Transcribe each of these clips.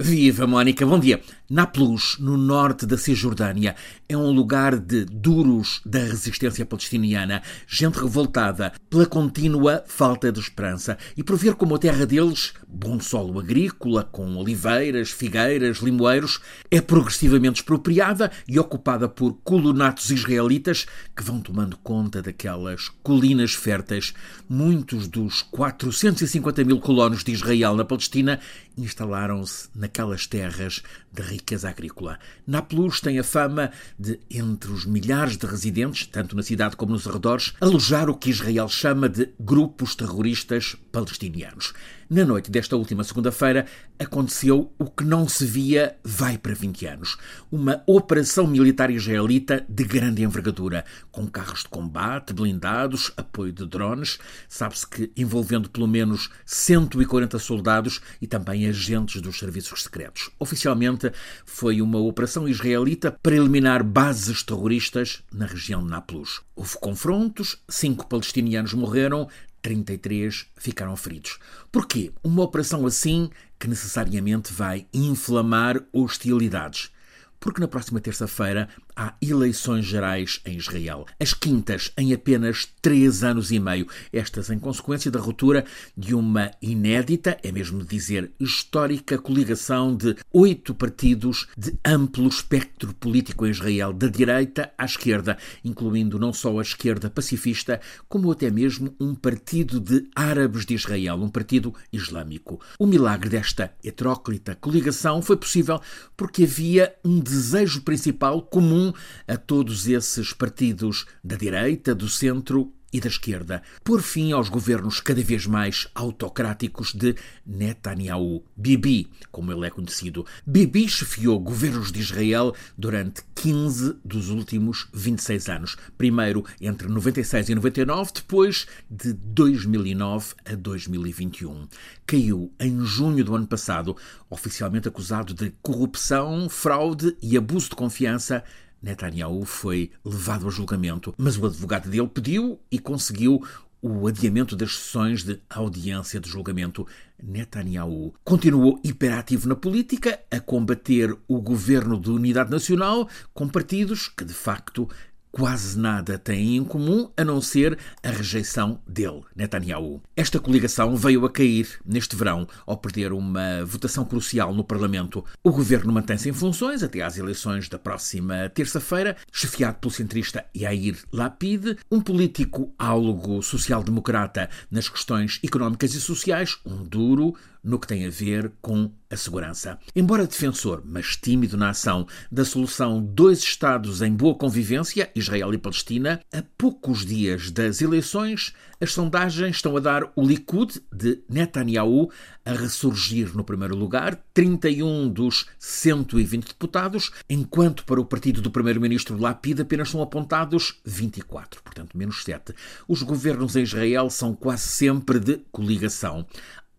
Viva Mónica, bom dia. Nablus, no norte da Cisjordânia, é um lugar de duros da resistência palestiniana, gente revoltada pela contínua falta de esperança e por ver como a terra deles, bom solo agrícola, com oliveiras, figueiras, limoeiros, é progressivamente expropriada e ocupada por colonatos israelitas que vão tomando conta daquelas colinas férteis. Muitos dos 450 mil colonos de Israel na Palestina instalaram-se naquelas terras de riqueza agrícola. Naples tem a fama de, entre os milhares de residentes, tanto na cidade como nos arredores, alojar o que Israel chama de grupos terroristas palestinianos. Na noite desta última segunda-feira aconteceu o que não se via vai para 20 anos. Uma operação militar israelita de grande envergadura, com carros de combate, blindados, apoio de drones, sabe-se que envolvendo pelo menos 140 soldados e também agentes dos serviços secretos. Oficialmente foi uma operação israelita para eliminar bases terroristas na região de Nablus. Houve confrontos, cinco palestinianos morreram, 33 ficaram feridos. Porquê? Uma operação assim que necessariamente vai inflamar hostilidades. Porque na próxima terça-feira há eleições gerais em Israel. As quintas em apenas três anos e meio. Estas em consequência da ruptura de uma inédita, é mesmo dizer histórica, coligação de oito partidos de amplo espectro político em Israel, da direita à esquerda, incluindo não só a esquerda pacifista, como até mesmo um partido de árabes de Israel, um partido islâmico. O milagre desta heteróclita coligação foi possível porque havia um desejo principal comum a todos esses partidos da direita, do centro e da esquerda, por fim aos governos cada vez mais autocráticos de Netanyahu, Bibi, como ele é conhecido. Bibi chefiou governos de Israel durante 15 dos últimos 26 anos. Primeiro entre 96 e 99, depois de 2009 a 2021. Caiu em junho do ano passado, oficialmente acusado de corrupção, fraude e abuso de confiança Netanyahu foi levado a julgamento, mas o advogado dele pediu e conseguiu o adiamento das sessões de audiência de julgamento. Netanyahu continuou hiperativo na política, a combater o governo de unidade nacional com partidos que, de facto, quase nada têm em comum a não ser a rejeição dele, Netanyahu. Esta coligação veio a cair neste verão ao perder uma votação crucial no Parlamento. O governo mantém-se em funções até às eleições da próxima terça-feira, chefiado pelo centrista Yair Lapid, um político álogo social-democrata nas questões económicas e sociais, um duro no que tem a ver com a segurança. Embora defensor, mas tímido na ação, da solução dois Estados em boa convivência, Israel e Palestina, a poucos dias das eleições, as sondagens estão a dar o Likud de Netanyahu a ressurgir no primeiro lugar, 31 dos 120 deputados, enquanto para o partido do primeiro-ministro Lapid apenas são apontados 24, portanto menos 7. Os governos em Israel são quase sempre de coligação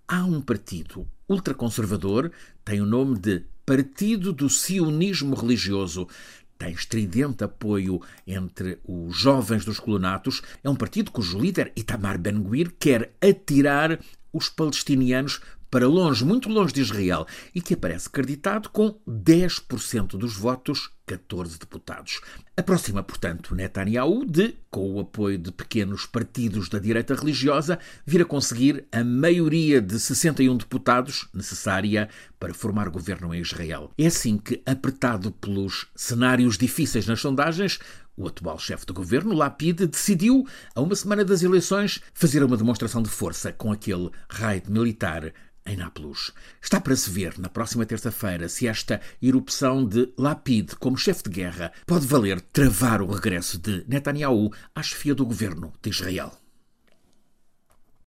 há um partido ultraconservador, tem o nome de Partido do Sionismo Religioso. Tem estridente apoio entre os jovens dos colonatos. É um partido cujo líder, Itamar Ben-Gvir, quer atirar os palestinianos para longe, muito longe de Israel, e que aparece acreditado com 10% dos votos, 14 deputados. Aproxima, portanto, Netanyahu de, com o apoio de pequenos partidos da direita religiosa, vir a conseguir a maioria de 61 deputados necessária para formar governo em Israel. É assim que, apertado pelos cenários difíceis nas sondagens, o atual chefe de governo, Lapid, decidiu, a uma semana das eleições, fazer uma demonstração de força com aquele raid militar em Nápoles. Está para se ver na próxima terça-feira se esta erupção de Lapid como chefe de guerra pode valer travar o regresso de Netanyahu à chefia do governo de Israel.